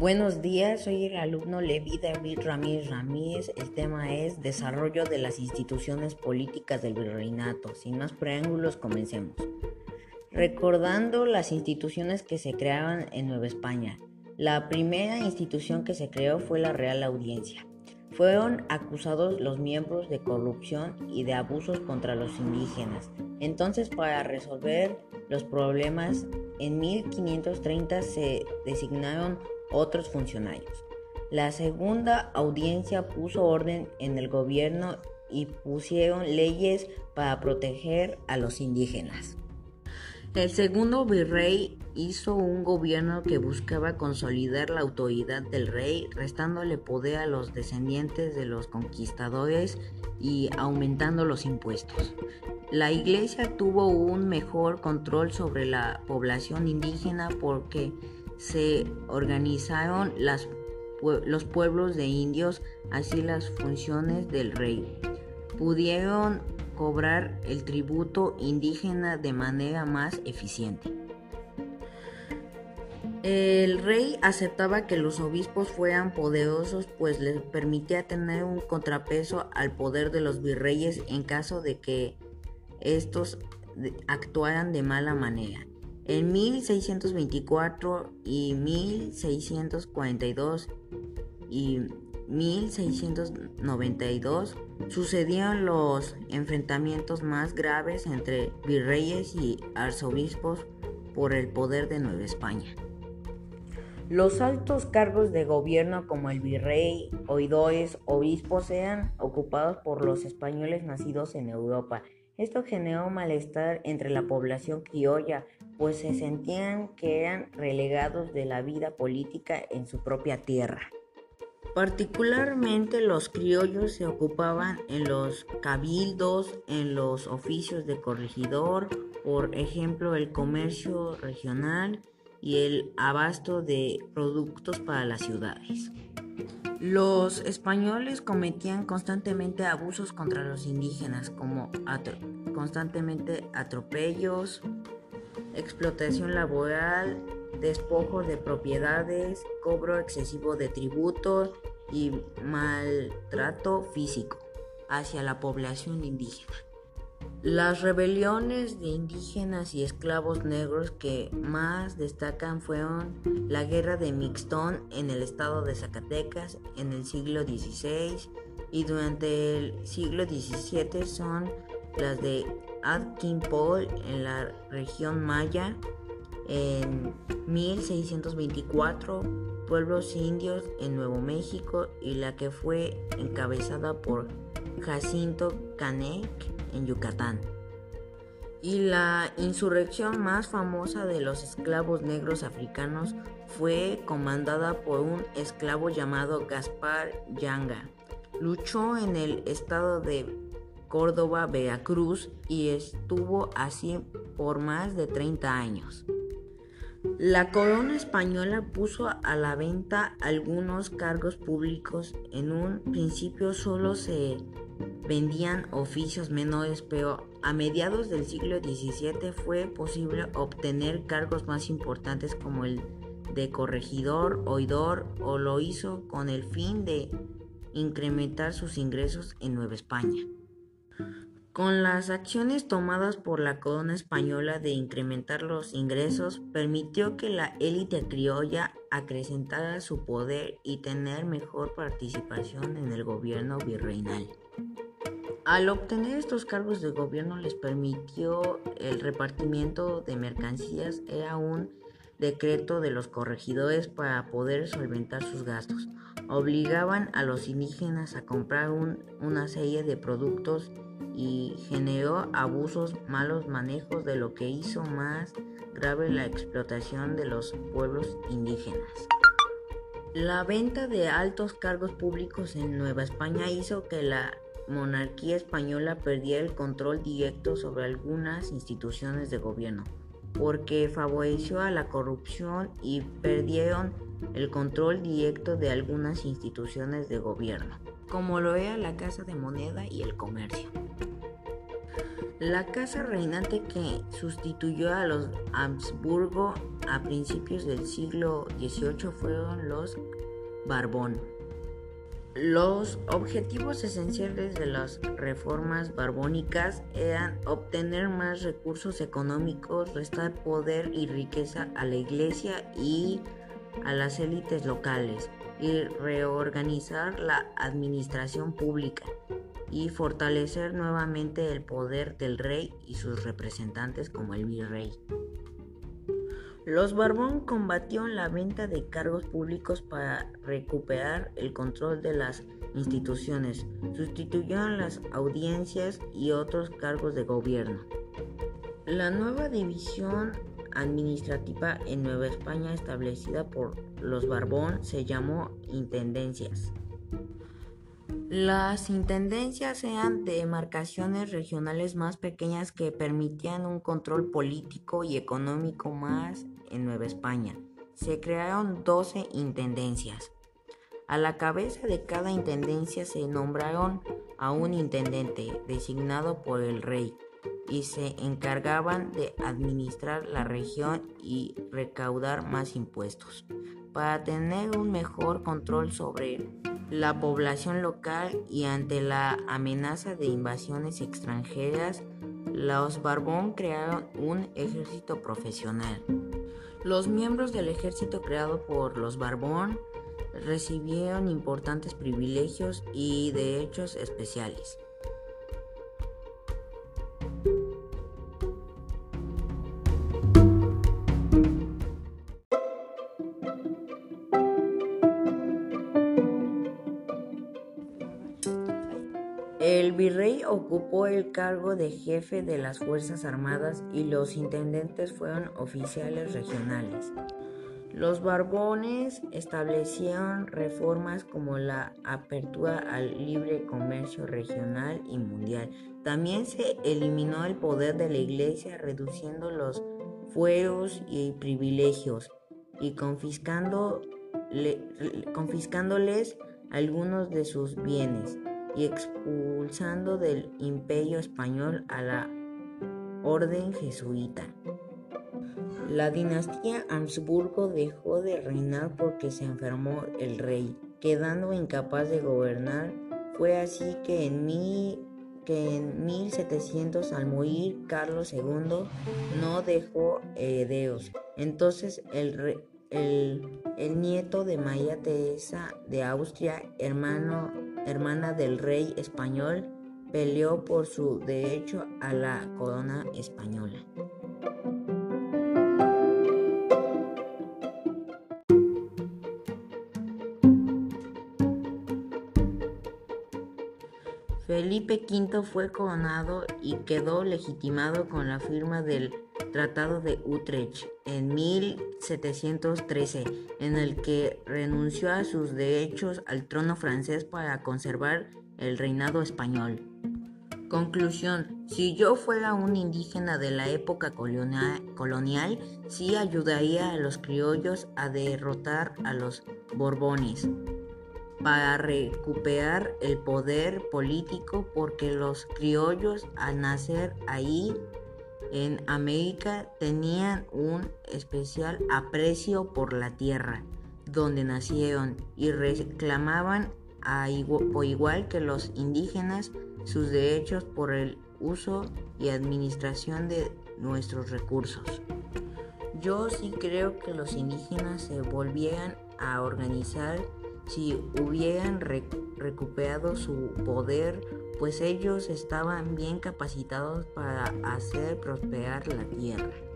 Buenos días, soy el alumno Levi David Ramírez Ramírez. El tema es Desarrollo de las instituciones políticas del virreinato. Sin más preámbulos, comencemos. Recordando las instituciones que se creaban en Nueva España. La primera institución que se creó fue la Real Audiencia. Fueron acusados los miembros de corrupción y de abusos contra los indígenas. Entonces, para resolver los problemas, en 1530 se designaron otros funcionarios. La segunda audiencia puso orden en el gobierno y pusieron leyes para proteger a los indígenas. El segundo virrey hizo un gobierno que buscaba consolidar la autoridad del rey, restándole poder a los descendientes de los conquistadores y aumentando los impuestos. La iglesia tuvo un mejor control sobre la población indígena porque se organizaron los pueblos de indios, así las funciones del rey. Pudieron cobrar el tributo indígena de manera más eficiente. El rey aceptaba que los obispos fueran poderosos, pues les permitía tener un contrapeso al poder de los virreyes en caso de que estos actuaran de mala manera. En 1624 y 1642 y 1692 sucedieron los enfrentamientos más graves entre virreyes y arzobispos por el poder de Nueva España. Los altos cargos de gobierno como el virrey, oidores, obispos eran ocupados por los españoles nacidos en Europa. Esto generó malestar entre la población criolla, pues se sentían que eran relegados de la vida política en su propia tierra. Particularmente los criollos se ocupaban en los cabildos, en los oficios de corregidor, por ejemplo el comercio regional y el abasto de productos para las ciudades. Los españoles cometían constantemente abusos contra los indígenas, como constantemente atropellos, explotación laboral, despojo de propiedades, cobro excesivo de tributos y maltrato físico hacia la población indígena. Las rebeliones de indígenas y esclavos negros que más destacan fueron la guerra de Mixtón en el estado de Zacatecas en el siglo XVI y durante el siglo XVII son las de Paul en la región maya, en 1624 pueblos indios en Nuevo México y la que fue encabezada por Jacinto Canek en Yucatán. Y la insurrección más famosa de los esclavos negros africanos fue comandada por un esclavo llamado Gaspar Yanga. Luchó en el estado de Córdoba, Veracruz y estuvo así por más de 30 años. La corona española puso a la venta algunos cargos públicos. En un principio solo se vendían oficios menores, pero a mediados del siglo XVII fue posible obtener cargos más importantes como el de corregidor, oidor, o lo hizo con el fin de incrementar sus ingresos en Nueva España. Con las acciones tomadas por la corona española de incrementar los ingresos, permitió que la élite criolla acrecentara su poder y tener mejor participación en el gobierno virreinal. Al obtener estos cargos de gobierno les permitió el repartimiento de mercancías, era un decreto de los corregidores para poder solventar sus gastos. Obligaban a los indígenas a comprar una serie de productos y generó abusos, malos manejos de lo que hizo más grave la explotación de los pueblos indígenas. La venta de altos cargos públicos en Nueva España hizo que la monarquía española perdiera el control directo sobre algunas instituciones de gobierno, porque favoreció a la corrupción y perdieron el control directo de algunas instituciones de gobierno, como lo era la Casa de Moneda y el Comercio. La casa reinante que sustituyó a los Habsburgo a principios del siglo XVIII fueron los Barbón. Los objetivos esenciales de las reformas barbónicas eran obtener más recursos económicos, restar poder y riqueza a la iglesia y a las élites locales y reorganizar la administración pública y fortalecer nuevamente el poder del rey y sus representantes como el virrey. Los Barbón combatieron la venta de cargos públicos para recuperar el control de las instituciones, sustituyeron las audiencias y otros cargos de gobierno. La nueva división administrativa en Nueva España establecida por los Barbón se llamó intendencias. Las intendencias eran demarcaciones regionales más pequeñas que permitían un control político y económico más en Nueva España. Se crearon 12 intendencias. A la cabeza de cada intendencia se nombraron a un intendente designado por el rey y se encargaban de administrar la región y recaudar más impuestos. Para tener un mejor control sobre la población local y ante la amenaza de invasiones extranjeras, los Barbón crearon un ejército profesional. Los miembros del ejército creado por los Barbón recibieron importantes privilegios y derechos especiales. Ocupó el cargo de jefe de las Fuerzas Armadas y los intendentes fueron oficiales regionales. Los Barbones establecieron reformas como la apertura al libre comercio regional y mundial. También se eliminó el poder de la Iglesia reduciendo los fueros y privilegios y confiscándoles algunos de sus bienes y expulsando del imperio español a la orden jesuita. La dinastía Habsburgo dejó de reinar porque se enfermó el rey, quedando incapaz de gobernar. Fue así que en, que en 1700 al morir Carlos II no dejó herederos. Entonces el, el, el nieto de María Teresa de Austria, hermano hermana del rey español, peleó por su derecho a la corona española. Felipe V fue coronado y quedó legitimado con la firma del Tratado de Utrecht en 1713, en el que renunció a sus derechos al trono francés para conservar el reinado español. Conclusión. Si yo fuera un indígena de la época colonial, sí ayudaría a los criollos a derrotar a los borbones para recuperar el poder político porque los criollos al nacer ahí en América tenían un especial aprecio por la tierra donde nacieron y reclamaban a igual que los indígenas sus derechos por el uso y administración de nuestros recursos. Yo sí creo que los indígenas se volvieran a organizar si hubieran recuperado su poder, pues ellos estaban bien capacitados para hacer prosperar la tierra.